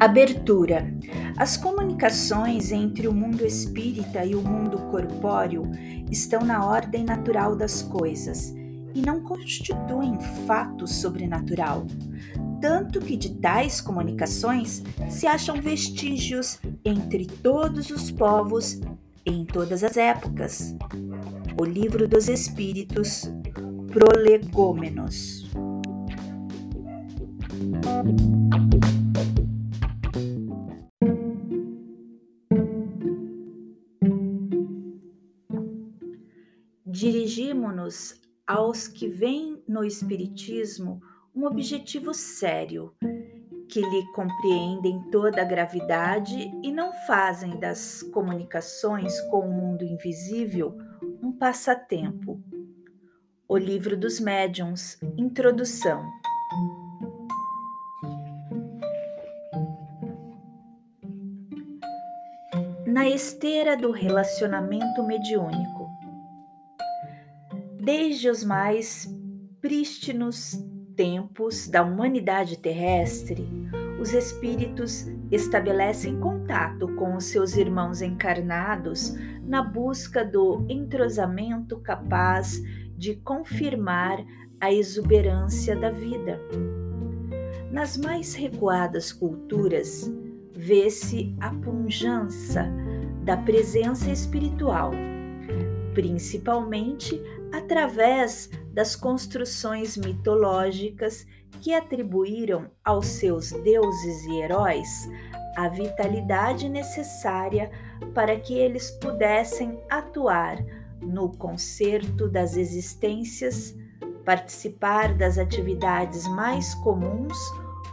Abertura. As comunicações entre o mundo espírita e o mundo corpóreo estão na ordem natural das coisas e não constituem fato sobrenatural. Tanto que de tais comunicações se acham vestígios entre todos os povos em todas as épocas. O Livro dos Espíritos, Prolegômenos. Dirigimo-nos aos que veem no Espiritismo um objetivo sério, que lhe compreendem toda a gravidade e não fazem das comunicações com o mundo invisível um passatempo. O Livro dos Médiuns, Introdução. Na esteira do relacionamento mediúnico, Desde os mais prístinos tempos da humanidade terrestre, os espíritos estabelecem contato com os seus irmãos encarnados na busca do entrosamento capaz de confirmar a exuberância da vida. Nas mais recuadas culturas, vê-se a pujança da presença espiritual, principalmente através das construções mitológicas que atribuíram aos seus deuses e heróis a vitalidade necessária para que eles pudessem atuar no concerto das existências, participar das atividades mais comuns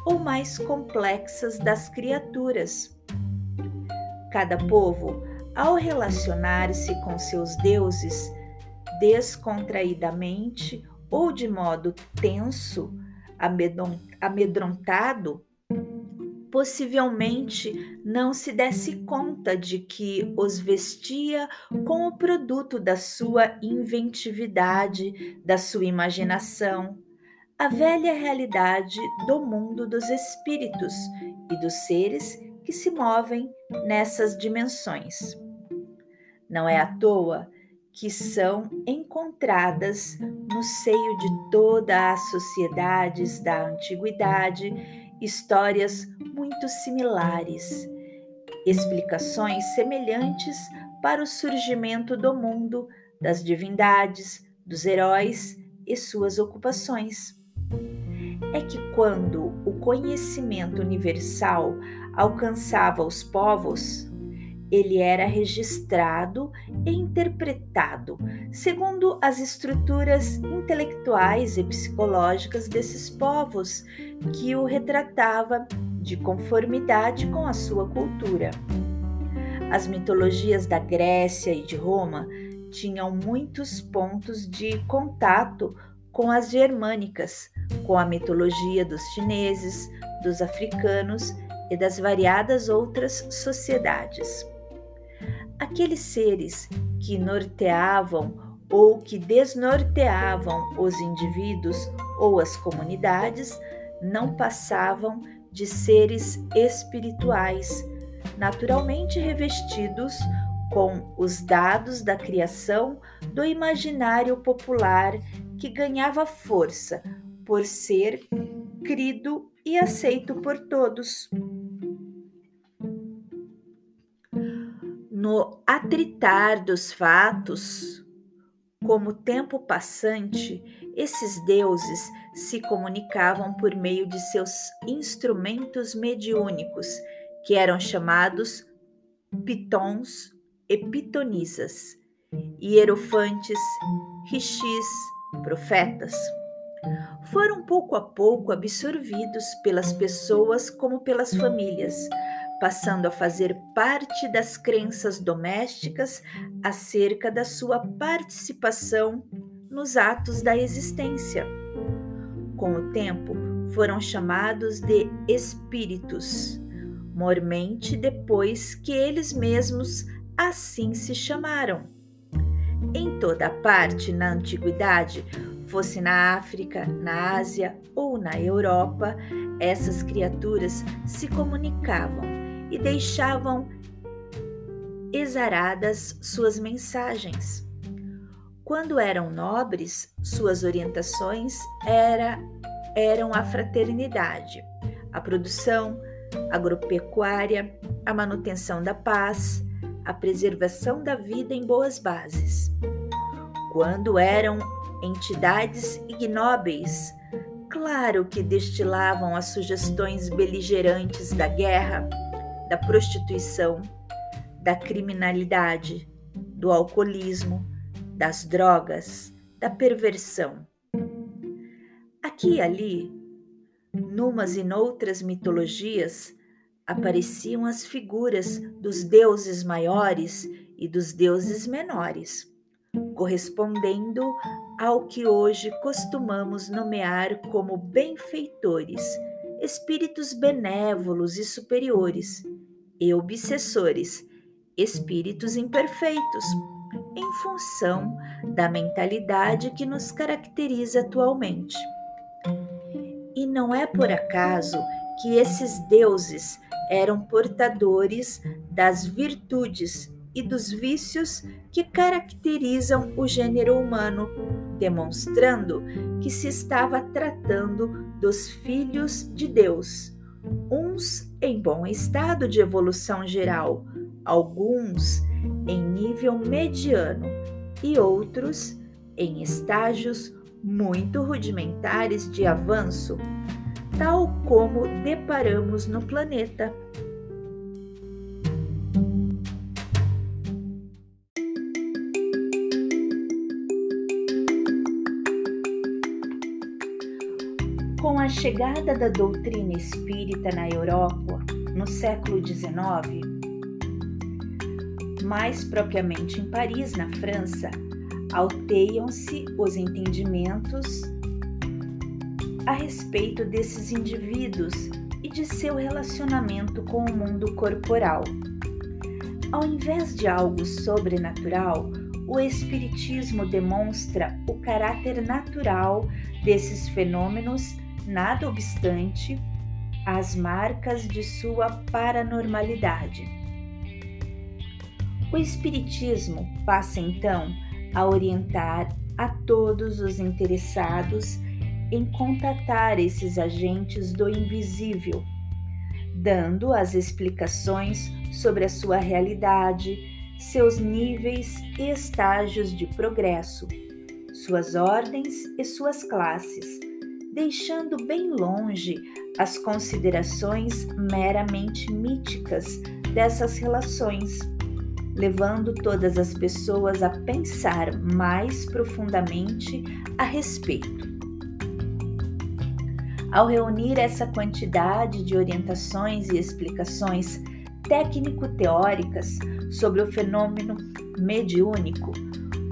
ou mais complexas das criaturas. Cada povo, ao relacionar-se com seus deuses, descontraidamente ou de modo tenso, amedrontado, possivelmente não se desse conta de que os vestia com o produto da sua inventividade, da sua imaginação, a velha realidade do mundo dos espíritos e dos seres que se movem nessas dimensões. Não é à toa que são encontradas no seio de todas as sociedades da antiguidade histórias muito similares, explicações semelhantes para o surgimento do mundo, das divindades, dos heróis e suas ocupações. É que quando o conhecimento universal alcançava os povos, ele era registrado e interpretado segundo as estruturas intelectuais e psicológicas desses povos, que o retratava de conformidade com a sua cultura. As mitologias da Grécia e de Roma tinham muitos pontos de contato com as germânicas, com a mitologia dos chineses, dos africanos e das variadas outras sociedades aqueles seres que norteavam ou que desnorteavam os indivíduos ou as comunidades não passavam de seres espirituais, naturalmente revestidos com os dados da criação do imaginário popular que ganhava força por ser crido e aceito por todos. No atritar dos fatos, como tempo passante, esses deuses se comunicavam por meio de seus instrumentos mediúnicos, que eram chamados pitons e pitonisas, hierofantes, rixis, profetas. Foram pouco a pouco absorvidos pelas pessoas como pelas famílias, passando a fazer parte das crenças domésticas acerca da sua participação nos atos da existência. Com o tempo, foram chamados de espíritos, mormente depois que eles mesmos assim se chamaram. Em toda parte na antiguidade, fosse na África, na Ásia ou na Europa, essas criaturas se comunicavam e deixavam exaradas suas mensagens. Quando eram nobres, suas orientações era, eram a fraternidade, a produção agropecuária, a manutenção da paz, a preservação da vida em boas bases. Quando eram entidades ignóbeis, claro que destilavam as sugestões beligerantes da guerra, da prostituição, da criminalidade, do alcoolismo, das drogas, da perversão. Aqui e ali, numas e noutras mitologias, apareciam as figuras dos deuses maiores e dos deuses menores, correspondendo ao que hoje costumamos nomear como benfeitores, espíritos benévolos e superiores, e obsessores, espíritos imperfeitos, em função da mentalidade que nos caracteriza atualmente. E não é por acaso que esses deuses eram portadores das virtudes e dos vícios que caracterizam o gênero humano, demonstrando que se estava tratando dos filhos de Deus, uns em bom estado de evolução geral, alguns em nível mediano e outros em estágios muito rudimentares de avanço, tal como deparamos no planeta. Chegada da doutrina espírita na Europa no século XIX, mais propriamente em Paris, na França, alteiam-se os entendimentos a respeito desses indivíduos e de seu relacionamento com o mundo corporal. Ao invés de algo sobrenatural, o Espiritismo demonstra o caráter natural desses fenômenos, nada obstante as marcas de sua paranormalidade. O Espiritismo passa então a orientar a todos os interessados em contatar esses agentes do invisível, dando as explicações sobre a sua realidade, seus níveis e estágios de progresso, suas ordens e suas classes, deixando bem longe as considerações meramente míticas dessas relações, levando todas as pessoas a pensar mais profundamente a respeito. Ao reunir essa quantidade de orientações e explicações técnico-teóricas sobre o fenômeno mediúnico,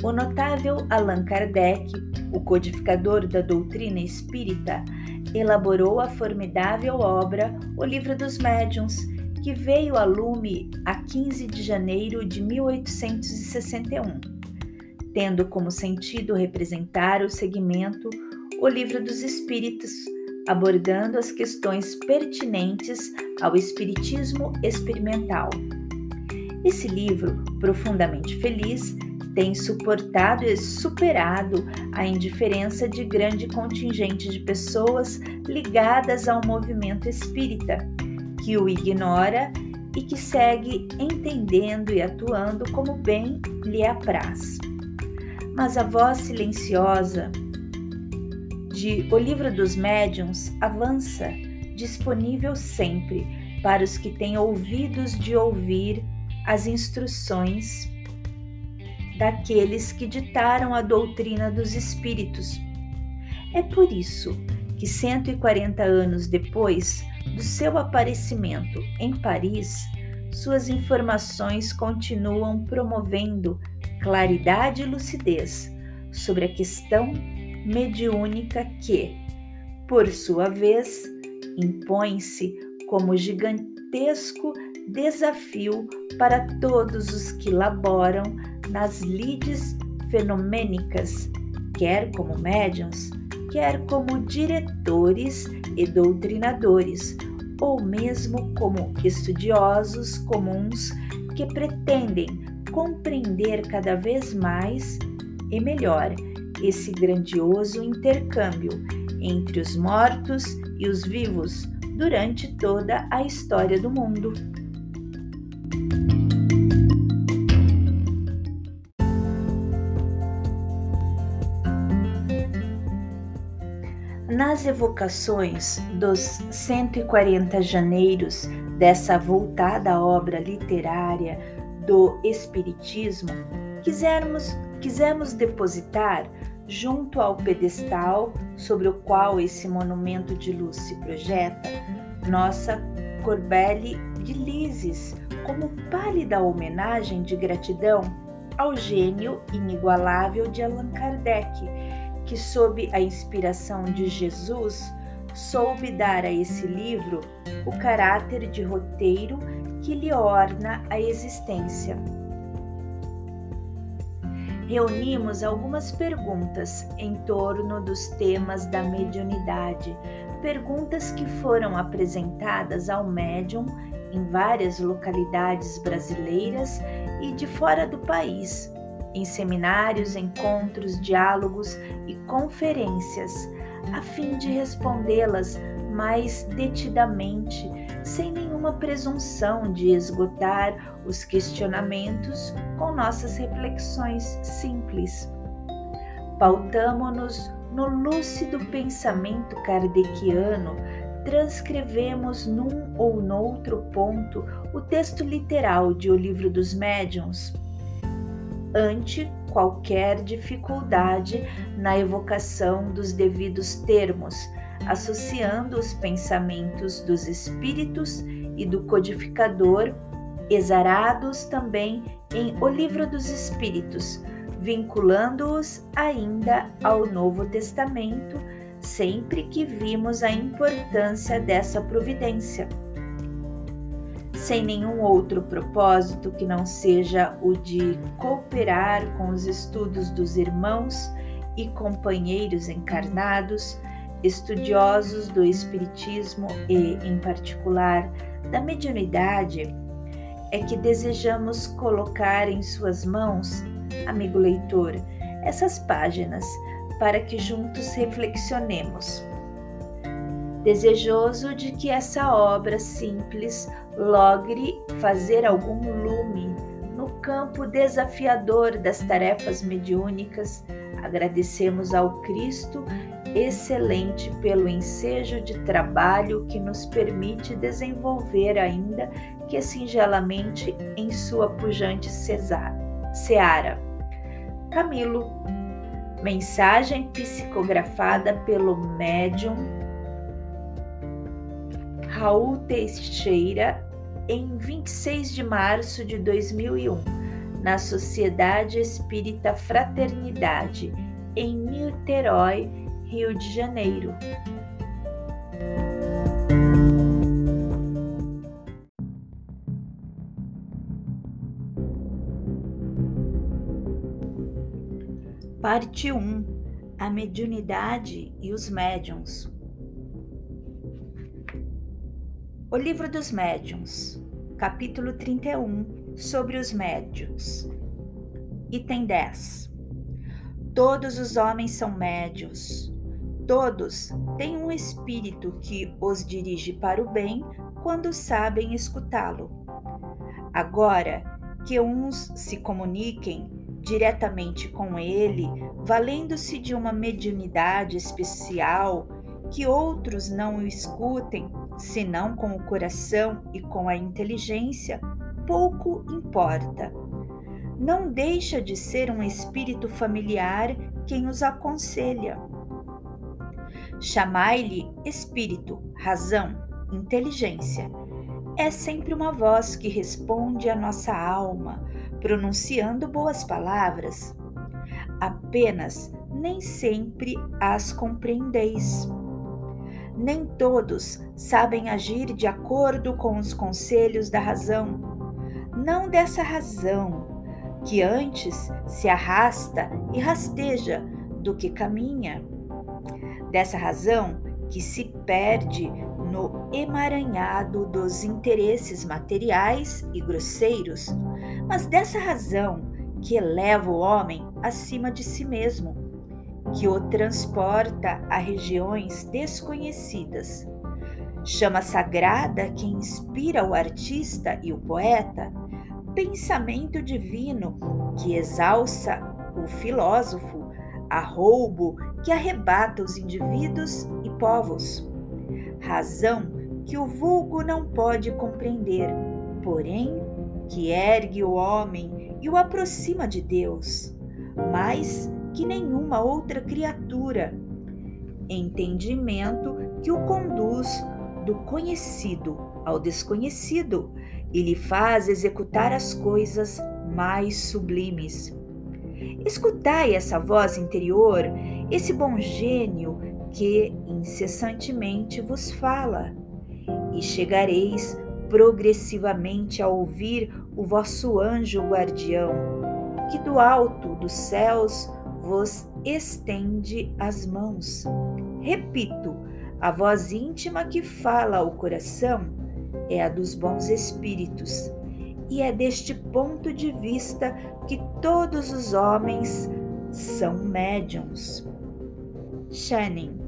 o notável Allan Kardec, o codificador da doutrina espírita, elaborou a formidável obra O Livro dos Médiuns, que veio a lume a 15 de janeiro de 1861, tendo como sentido representar o segmento O Livro dos Espíritos abordando as questões pertinentes ao espiritismo experimental. Esse livro, profundamente feliz, tem suportado e superado a indiferença de grande contingente de pessoas ligadas ao movimento espírita, que o ignora e que segue entendendo e atuando como bem lhe apraz. Mas a voz silenciosa de O Livro dos Médiuns avança, disponível sempre para os que têm ouvidos de ouvir as instruções daqueles que ditaram a doutrina dos espíritos. É por isso que 140 anos depois do seu aparecimento em Paris, suas informações continuam promovendo claridade e lucidez sobre a questão mediúnica que, por sua vez, impõe-se como gigantesco desafio para todos os que laboram nas lides fenomênicas, quer como médiums, quer como diretores e doutrinadores, ou mesmo como estudiosos comuns que pretendem compreender cada vez mais e melhor esse grandioso intercâmbio entre os mortos e os vivos durante toda a história do mundo. Nas evocações dos 140 janeiros dessa voltada obra literária do Espiritismo, quisermos, quisemos depositar junto ao pedestal sobre o qual esse monumento de luz se projeta, nossa Corbelle de Lises, como pálida homenagem de gratidão ao gênio inigualável de Allan Kardec que, sob a inspiração de Jesus, soube dar a esse livro o caráter de roteiro que lhe orna a existência. Reunimos algumas perguntas em torno dos temas da mediunidade, perguntas que foram apresentadas ao médium em várias localidades brasileiras e de fora do país em seminários, encontros, diálogos e conferências, a fim de respondê-las mais detidamente, sem nenhuma presunção de esgotar os questionamentos com nossas reflexões simples. Pautamo-nos no lúcido pensamento kardeciano, transcrevemos num ou noutro ponto o texto literal de O Livro dos Médiuns ante qualquer dificuldade na evocação dos devidos termos, associando os pensamentos dos espíritos e do codificador, exarados também em O Livro dos Espíritos, vinculando-os ainda ao Novo Testamento, sempre que vimos a importância dessa providência sem nenhum outro propósito que não seja o de cooperar com os estudos dos irmãos e companheiros encarnados, estudiosos do Espiritismo e, em particular, da mediunidade, é que desejamos colocar em suas mãos, amigo leitor, essas páginas para que juntos reflexionemos. Desejoso de que essa obra simples logre fazer algum lume no campo desafiador das tarefas mediúnicas, agradecemos ao Cristo excelente pelo ensejo de trabalho que nos permite desenvolver ainda que singelamente em sua pujante seara. Camilo, mensagem psicografada pelo médium Raul Teixeira em 26 de março de 2001, na Sociedade Espírita Fraternidade, em Niterói, Rio de Janeiro. Parte 1 A mediunidade e os médiums. O Livro dos Médiuns, capítulo 31, sobre os médiuns. Item 10. Todos os homens são médios. Todos têm um espírito que os dirige para o bem quando sabem escutá-lo. Agora que uns se comuniquem diretamente com ele, valendo-se de uma mediunidade especial, que outros não o escutem, senão com o coração e com a inteligência, pouco importa. Não deixa de ser um espírito familiar quem os aconselha. Chamai-lhe espírito, razão, inteligência. É sempre uma voz que responde à nossa alma, pronunciando boas palavras. Apenas nem sempre as compreendeis nem todos sabem agir de acordo com os conselhos da razão. Não dessa razão, que antes se arrasta e rasteja do que caminha. Dessa razão, que se perde no emaranhado dos interesses materiais e grosseiros, mas dessa razão que eleva o homem acima de si mesmo, que o transporta a regiões desconhecidas. Chama sagrada que inspira o artista e o poeta, pensamento divino que exalça o filósofo, arroubo que arrebata os indivíduos e povos. Razão que o vulgo não pode compreender, porém que ergue o homem e o aproxima de Deus, mais que nenhuma outra criatura. Entendimento que o conduz do conhecido ao desconhecido e lhe faz executar as coisas mais sublimes. Escutai essa voz interior, esse bom gênio que incessantemente vos fala, e chegareis progressivamente a ouvir o vosso anjo guardião, que do alto dos céus vos estende as mãos. Repito, a voz íntima que fala ao coração é a dos bons espíritos, e é deste ponto de vista que todos os homens são médiums. Channing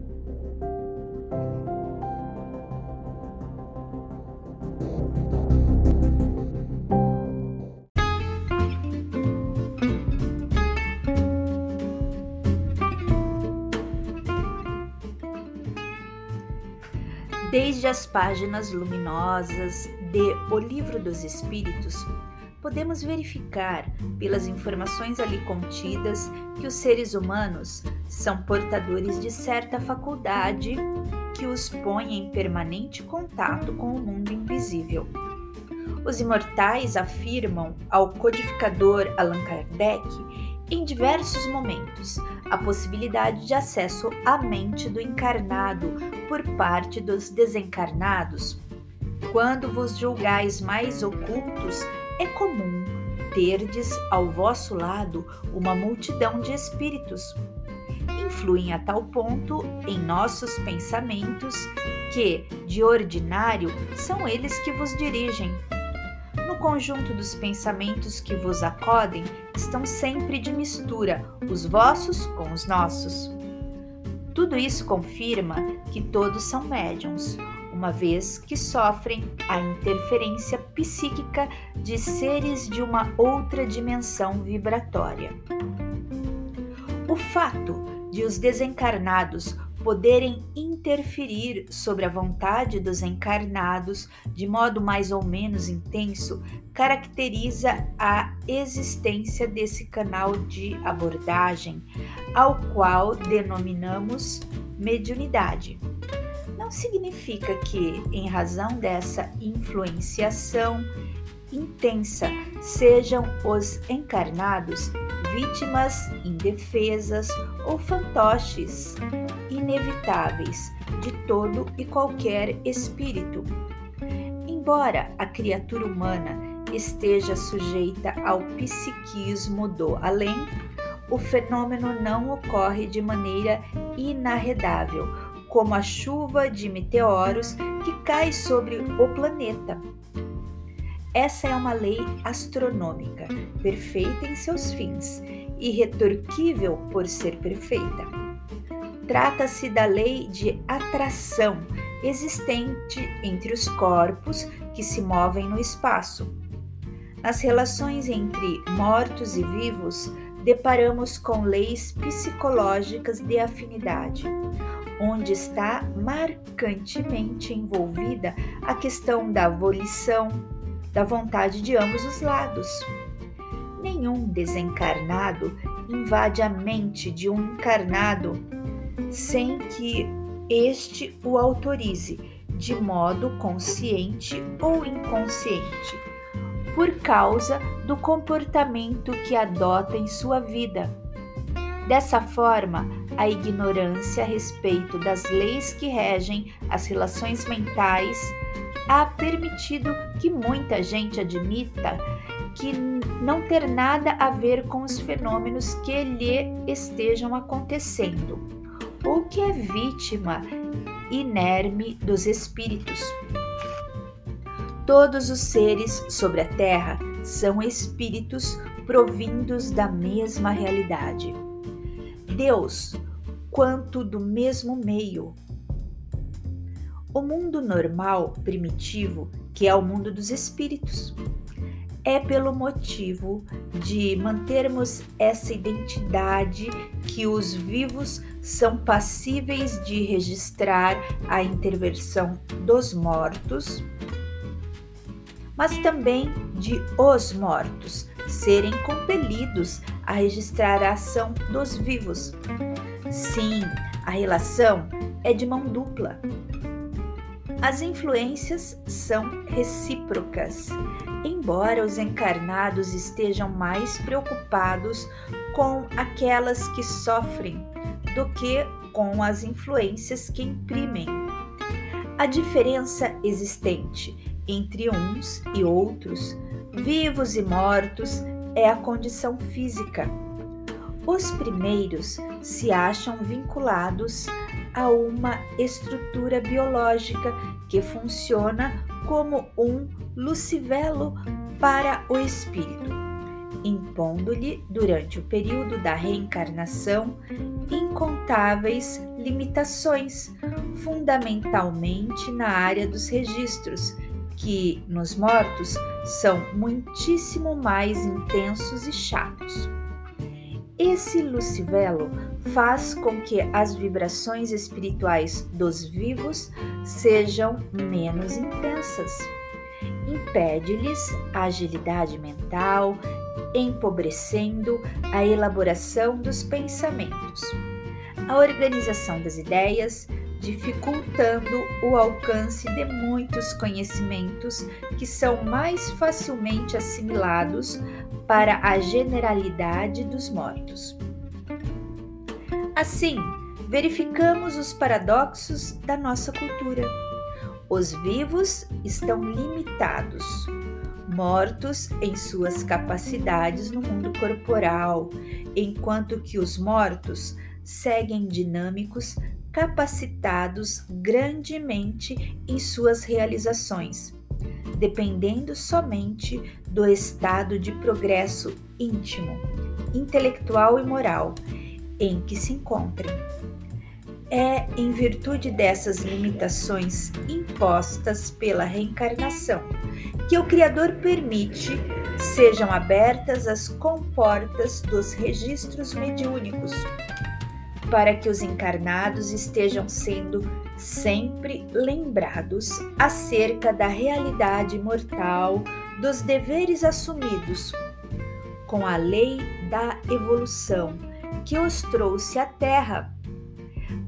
Desde as páginas luminosas de O Livro dos Espíritos, podemos verificar, pelas informações ali contidas, que os seres humanos são portadores de certa faculdade que os põe em permanente contato com o mundo invisível. Os imortais afirmam ao codificador Allan Kardec em diversos momentos a possibilidade de acesso à mente do encarnado por parte dos desencarnados. Quando vos julgais mais ocultos, é comum terdes ao vosso lado uma multidão de espíritos. Influem a tal ponto em nossos pensamentos que, de ordinário, são eles que vos dirigem, no conjunto dos pensamentos que vos acodem estão sempre de mistura os vossos com os nossos. Tudo isso confirma que todos são médiums, uma vez que sofrem a interferência psíquica de seres de uma outra dimensão vibratória. O fato de os desencarnados poderem interferir sobre a vontade dos encarnados de modo mais ou menos intenso caracteriza a existência desse canal de abordagem, ao qual denominamos mediunidade. Não significa que, em razão dessa influenciação intensa, sejam os encarnados vítimas indefesas ou fantoches inevitáveis de todo e qualquer espírito. Embora a criatura humana esteja sujeita ao psiquismo do além, o fenômeno não ocorre de maneira inarredável, como a chuva de meteoros que cai sobre o planeta. Essa é uma lei astronômica, perfeita em seus fins, irretorquível por ser perfeita. Trata-se da lei de atração existente entre os corpos que se movem no espaço. Nas relações entre mortos e vivos, deparamos com leis psicológicas de afinidade, onde está marcantemente envolvida a questão da volição, da vontade de ambos os lados. Nenhum desencarnado invade a mente de um encarnado sem que este o autorize, de modo consciente ou inconsciente, por causa do comportamento que adota em sua vida. Dessa forma, a ignorância a respeito das leis que regem as relações mentais há permitido que muita gente admita que não ter nada a ver com os fenômenos que lhe estejam acontecendo, ou que é vítima inerme dos espíritos. Todos os seres sobre a terra são espíritos provindos da mesma realidade. Deus, quanto do mesmo meio. O mundo normal, primitivo, que é o mundo dos espíritos, é pelo motivo de mantermos essa identidade que os vivos são passíveis de registrar a intervenção dos mortos, mas também de os mortos serem compelidos a registrar a ação dos vivos. Sim, a relação é de mão dupla. As influências são recíprocas, embora os encarnados estejam mais preocupados com aquelas que sofrem do que com as influências que imprimem. A diferença existente entre uns e outros, vivos e mortos, é a condição física. Os primeiros se acham vinculados a uma estrutura biológica que funciona como um lucivelo para o espírito, impondo-lhe, durante o período da reencarnação, incontáveis limitações, fundamentalmente na área dos registros, que nos mortos são muitíssimo mais intensos e chatos. Esse lucivelo faz com que as vibrações espirituais dos vivos sejam menos intensas. Impede-lhes a agilidade mental, empobrecendo a elaboração dos pensamentos, a organização das ideias, dificultando o alcance de muitos conhecimentos que são mais facilmente assimilados para a generalidade dos mortos. Assim, verificamos os paradoxos da nossa cultura. Os vivos estão limitados, mortos em suas capacidades no mundo corporal, enquanto que os mortos seguem dinâmicos, capacitados grandemente em suas realizações dependendo somente do estado de progresso íntimo, intelectual e moral em que se encontrem. É em virtude dessas limitações impostas pela reencarnação que o Criador permite sejam abertas as comportas dos registros mediúnicos, para que os encarnados estejam sendo sempre lembrados acerca da realidade mortal dos deveres assumidos com a lei da evolução que os trouxe à Terra,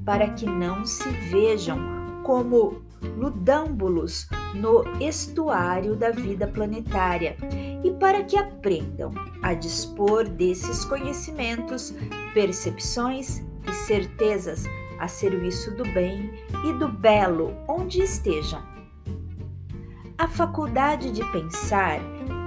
para que não se vejam como ludâmbulos no estuário da vida planetária e para que aprendam a dispor desses conhecimentos, percepções e certezas a serviço do bem e do belo onde estejam. A faculdade de pensar,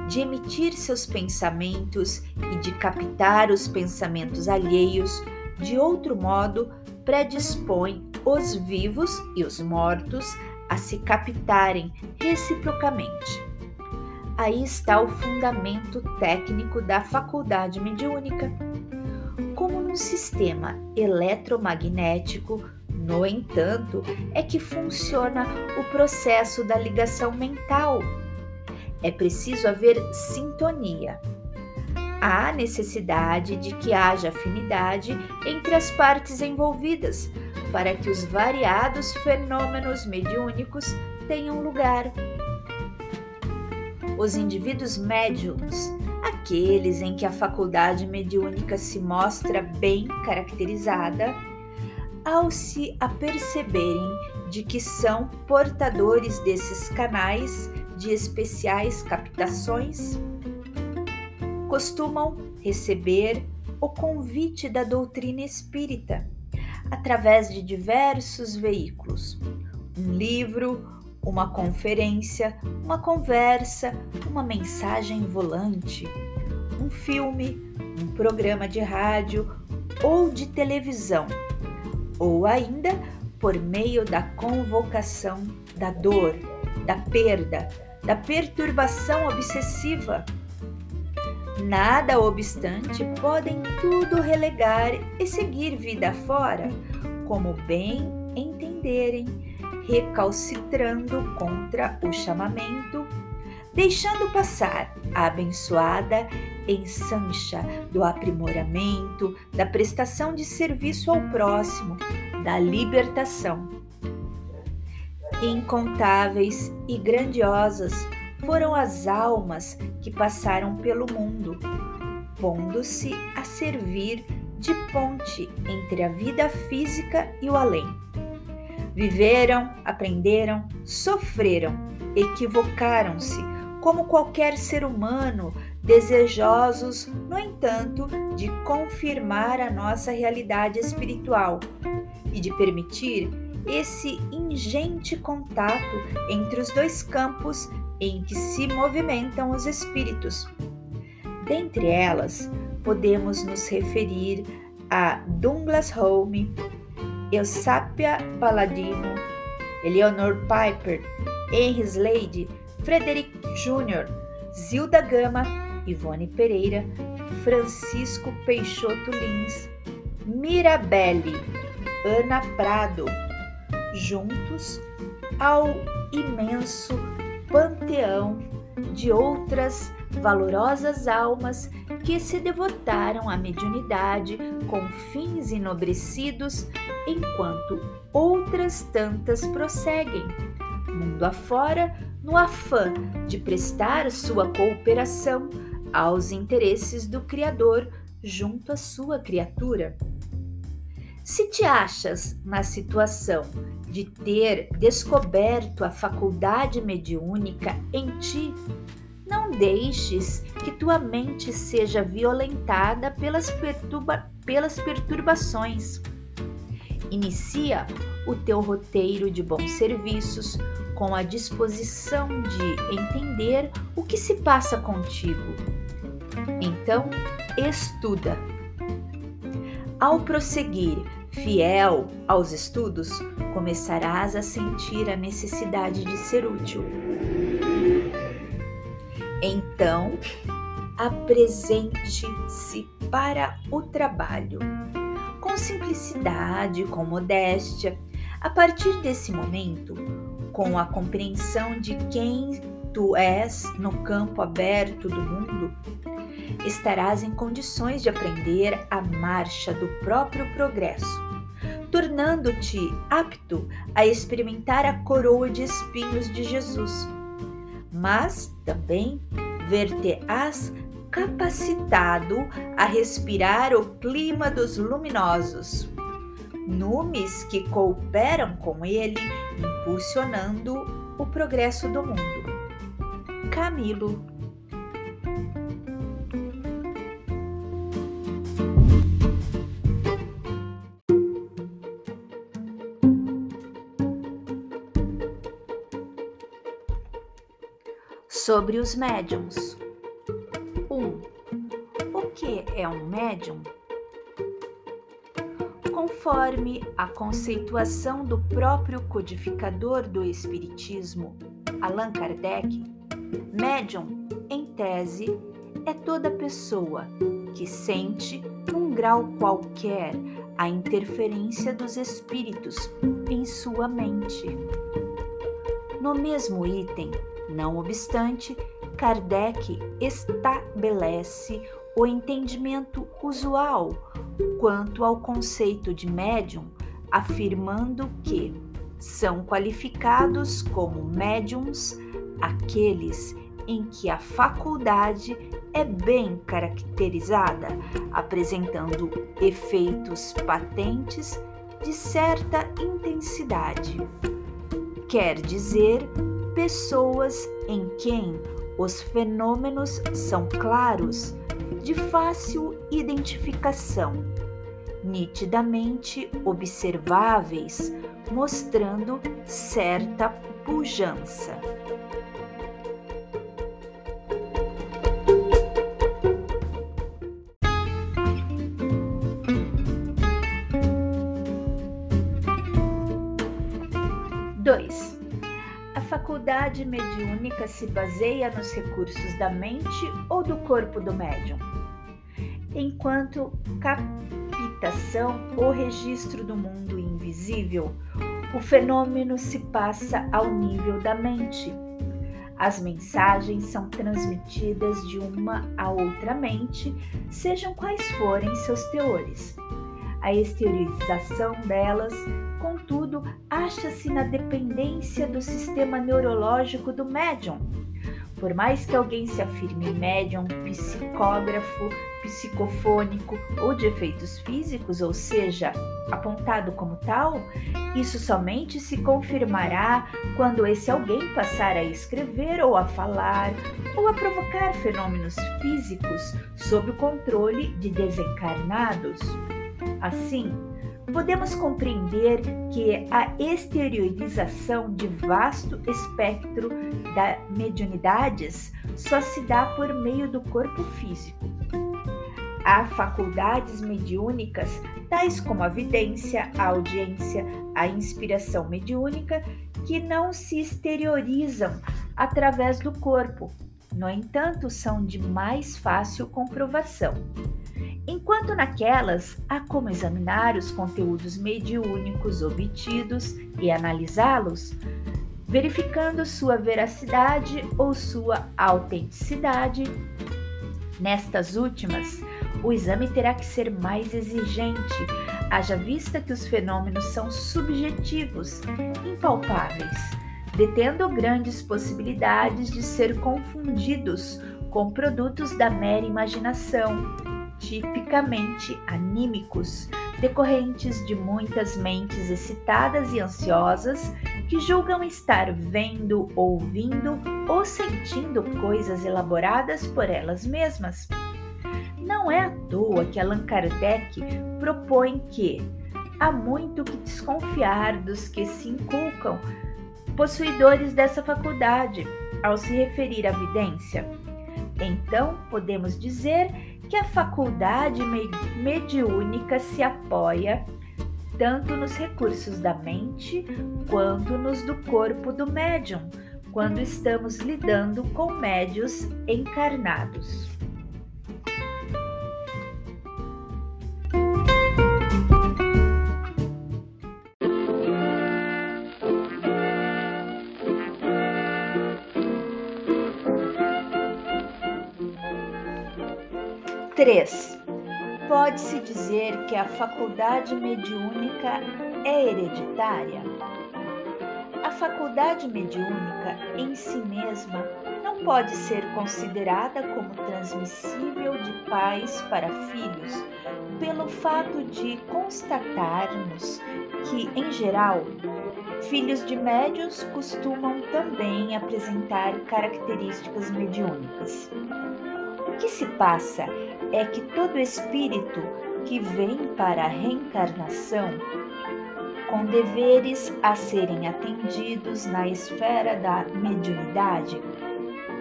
de emitir seus pensamentos e de captar os pensamentos alheios, de outro modo, predispõe os vivos e os mortos a se captarem reciprocamente. Aí está o fundamento técnico da faculdade mediúnica como num sistema eletromagnético, no entanto, é que funciona o processo da ligação mental. É preciso haver sintonia. Há necessidade de que haja afinidade entre as partes envolvidas para que os variados fenômenos mediúnicos tenham lugar. Os indivíduos médiums aqueles em que a faculdade mediúnica se mostra bem caracterizada, ao se aperceberem de que são portadores desses canais de especiais captações, costumam receber o convite da doutrina espírita através de diversos veículos, um livro, uma conferência, uma conversa, uma mensagem volante, um filme, um programa de rádio ou de televisão, ou ainda por meio da convocação da dor, da perda, da perturbação obsessiva. Nada obstante, podem tudo relegar e seguir vida fora, como bem entenderem, recalcitrando contra o chamamento, deixando passar a abençoada ensancha do aprimoramento, da prestação de serviço ao próximo, da libertação. Incontáveis e grandiosas foram as almas que passaram pelo mundo, pondo-se a servir de ponte entre a vida física e o além. Viveram, aprenderam, sofreram, equivocaram-se, como qualquer ser humano, desejosos, no entanto, de confirmar a nossa realidade espiritual e de permitir esse ingente contato entre os dois campos em que se movimentam os espíritos. Dentre elas, podemos nos referir a Douglas Home, Eusapia Paladino, Eleanor Piper, Henry Slade, Frederick Jr., Zilda Gama, Ivone Pereira, Francisco Peixoto Lins, Mirabelle, Ana Prado, juntos ao imenso panteão de outras valorosas almas que se devotaram à mediunidade com fins enobrecidos, enquanto outras tantas prosseguem, mundo afora, no afã de prestar sua cooperação aos interesses do Criador junto à sua criatura. Se te achas na situação de ter descoberto a faculdade mediúnica em ti, não deixes que tua mente seja violentada pelas, perturba pelas perturbações. Inicia o teu roteiro de bons serviços com a disposição de entender o que se passa contigo. Então, estuda. Ao prosseguir fiel aos estudos, começarás a sentir a necessidade de ser útil. Então, apresente-se para o trabalho com simplicidade, com modéstia. A partir desse momento, com a compreensão de quem tu és no campo aberto do mundo, estarás em condições de aprender a marcha do próprio progresso, tornando-te apto a experimentar a coroa de espinhos de Jesus. Mas também ver-te-ás capacitado a respirar o clima dos luminosos, numes que cooperam com ele, impulsionando o progresso do mundo. Camilo sobre os médiums. 1. Um, o que é um médium? Conforme a conceituação do próprio codificador do Espiritismo, Allan Kardec, médium, em tese, é toda pessoa que sente, num grau qualquer, a interferência dos espíritos em sua mente. No mesmo item, não obstante, Kardec estabelece o entendimento usual quanto ao conceito de médium, afirmando que são qualificados como médiums aqueles em que a faculdade é bem caracterizada, apresentando efeitos patentes de certa intensidade. Quer dizer, pessoas em quem os fenômenos são claros, de fácil identificação, nitidamente observáveis, mostrando certa pujança. Faculdade mediúnica se baseia nos recursos da mente ou do corpo do médium. Enquanto captação ou registro do mundo invisível, o fenômeno se passa ao nível da mente. As mensagens são transmitidas de uma a outra mente, sejam quais forem seus teores. A exteriorização delas, contudo, acha-se na dependência do sistema neurológico do médium. Por mais que alguém se afirme médium, psicógrafo, psicofônico ou de efeitos físicos, ou seja, apontado como tal, isso somente se confirmará quando esse alguém passar a escrever ou a falar ou a provocar fenômenos físicos sob o controle de desencarnados. Assim, podemos compreender que a exteriorização de vasto espectro da mediunidades só se dá por meio do corpo físico. Há faculdades mediúnicas, tais como a vidência, a audiência, a inspiração mediúnica, que não se exteriorizam através do corpo. No entanto, são de mais fácil comprovação. Enquanto naquelas há como examinar os conteúdos mediúnicos obtidos e analisá-los, verificando sua veracidade ou sua autenticidade. Nestas últimas, o exame terá que ser mais exigente, haja vista que os fenômenos são subjetivos, impalpáveis, detendo grandes possibilidades de ser confundidos com produtos da mera imaginação, tipicamente anímicos, decorrentes de muitas mentes excitadas e ansiosas que julgam estar vendo, ouvindo ou sentindo coisas elaboradas por elas mesmas. Não é à toa que Allan Kardec propõe que há muito que desconfiar dos que se inculcam possuidores dessa faculdade ao se referir à vidência. Então, podemos dizer que a faculdade mediúnica se apoia tanto nos recursos da mente quanto nos do corpo do médium, quando estamos lidando com médios encarnados. 3. Pode-se dizer que a faculdade mediúnica é hereditária? A faculdade mediúnica em si mesma não pode ser considerada como transmissível de pais para filhos, pelo fato de constatarmos que, em geral, filhos de médios costumam também apresentar características mediúnicas. O que se passa é que todo espírito que vem para a reencarnação, com deveres a serem atendidos na esfera da mediunidade,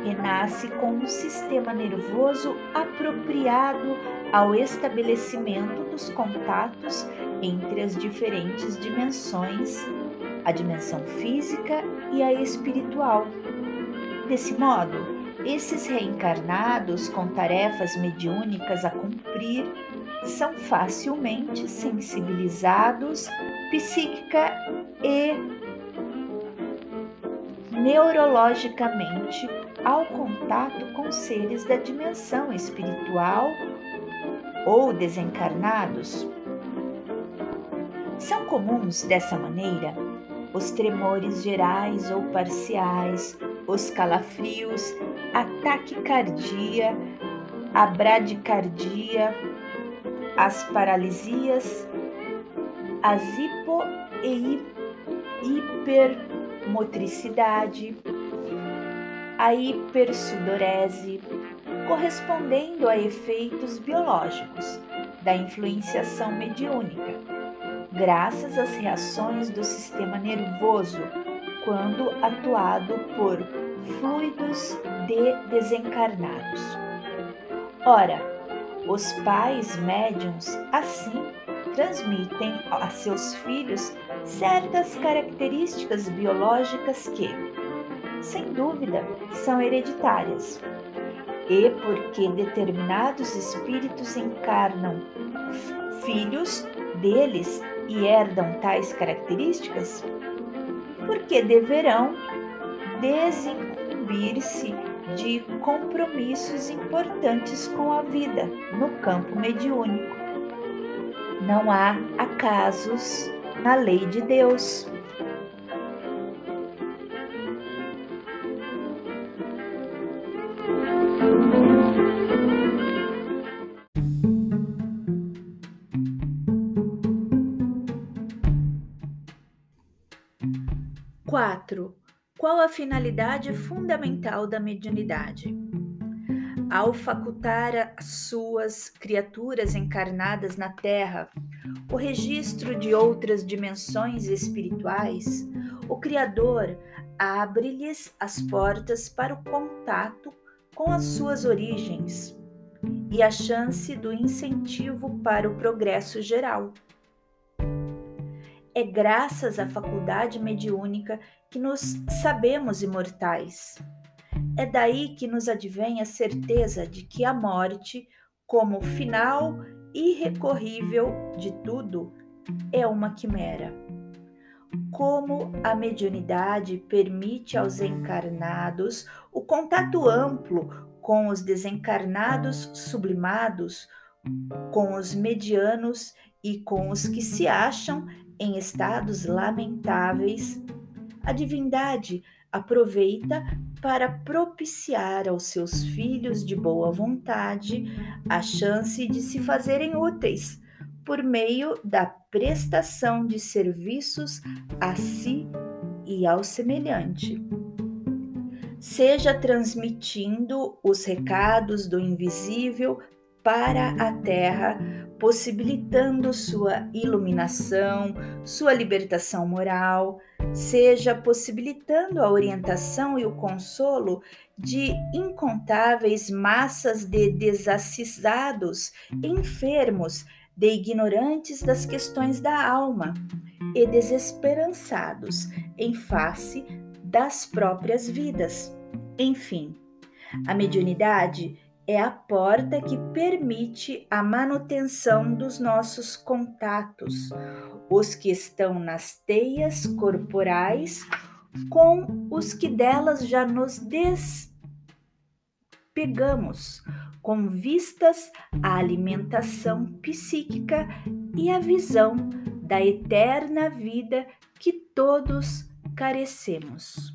renasce com um sistema nervoso apropriado ao estabelecimento dos contatos entre as diferentes dimensões, a dimensão física e a espiritual. Desse modo, esses reencarnados com tarefas mediúnicas a cumprir são facilmente sensibilizados psíquica e neurologicamente ao contato com seres da dimensão espiritual ou desencarnados. São comuns dessa maneira os tremores gerais ou parciais, os calafrios, a taquicardia, a bradicardia, as paralisias, as hipo e hipermotricidade, a hipersudorese, correspondendo a efeitos biológicos da influenciação mediúnica, graças às reações do sistema nervoso quando atuado por fluidos de desencarnados. Ora, os pais médiums assim transmitem a seus filhos certas características biológicas que, sem dúvida, são hereditárias. E porque determinados espíritos encarnam filhos deles e herdam tais características, porque deverão desincumbir-se de compromissos importantes com a vida no campo mediúnico. Não há acasos na lei de Deus. Quatro. Qual a finalidade fundamental da mediunidade? Ao facultar às suas criaturas encarnadas na Terra o registro de outras dimensões espirituais, o Criador abre-lhes as portas para o contato com as suas origens e a chance do incentivo para o progresso geral. É graças à faculdade mediúnica que nos sabemos imortais. É daí que nos advém a certeza de que a morte, como final irrecorrível de tudo, é uma quimera. Como a mediunidade permite aos encarnados o contato amplo com os desencarnados sublimados, com os medianos e com os que se acham em estados lamentáveis, a divindade aproveita para propiciar aos seus filhos de boa vontade a chance de se fazerem úteis por meio da prestação de serviços a si e ao semelhante. Seja transmitindo os recados do invisível para a terra, possibilitando sua iluminação, sua libertação moral, seja possibilitando a orientação e o consolo de incontáveis massas de desassisados, enfermos, de ignorantes das questões da alma e desesperançados em face das próprias vidas. Enfim, a mediunidade é a porta que permite a manutenção dos nossos contatos, os que estão nas teias corporais com os que delas já nos despegamos, com vistas à alimentação psíquica e à visão da eterna vida que todos carecemos.